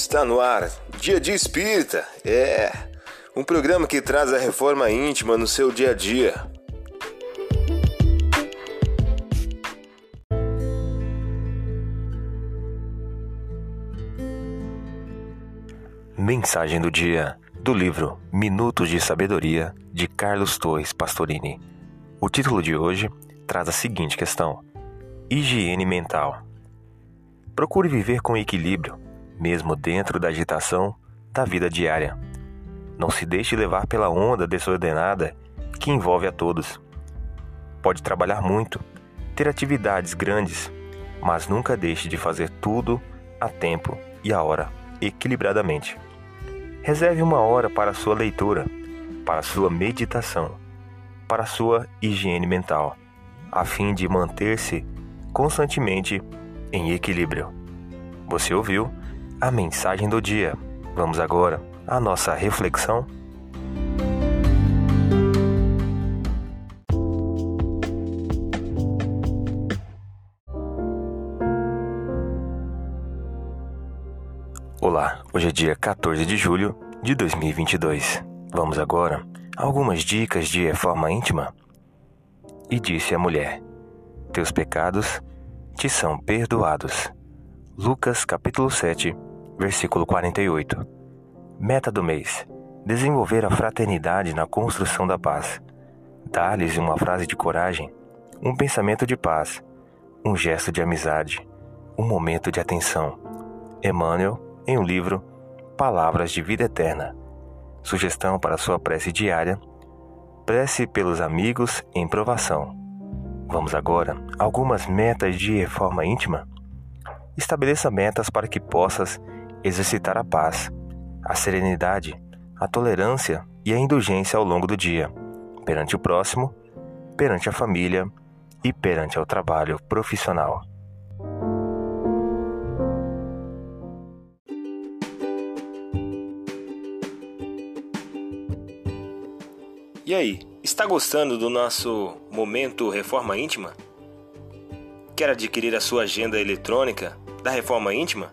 Está no ar, Dia de Espírita. É um programa que traz a reforma íntima no seu dia a dia. Mensagem do dia do livro Minutos de Sabedoria de Carlos Torres Pastorini. O título de hoje traz a seguinte questão: Higiene mental. Procure viver com equilíbrio mesmo dentro da agitação da vida diária. Não se deixe levar pela onda desordenada que envolve a todos. Pode trabalhar muito, ter atividades grandes, mas nunca deixe de fazer tudo a tempo e a hora, equilibradamente. Reserve uma hora para sua leitura, para sua meditação, para sua higiene mental, a fim de manter-se constantemente em equilíbrio. Você ouviu a mensagem do dia. Vamos agora à nossa reflexão. Olá, hoje é dia 14 de julho de 2022. Vamos agora a algumas dicas de reforma íntima. E disse a mulher: Teus pecados te são perdoados. Lucas capítulo 7, versículo 48. Meta do mês: desenvolver a fraternidade na construção da paz. Dar-lhes uma frase de coragem, um pensamento de paz, um gesto de amizade, um momento de atenção. Emmanuel, em um livro Palavras de Vida Eterna. Sugestão para sua prece diária: prece pelos amigos em provação. Vamos agora algumas metas de reforma íntima? Estabeleça metas para que possas exercitar a paz, a serenidade, a tolerância e a indulgência ao longo do dia, perante o próximo, perante a família e perante o trabalho profissional. E aí, está gostando do nosso momento Reforma Íntima? Quer adquirir a sua agenda eletrônica da Reforma Íntima?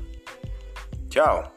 Tchau!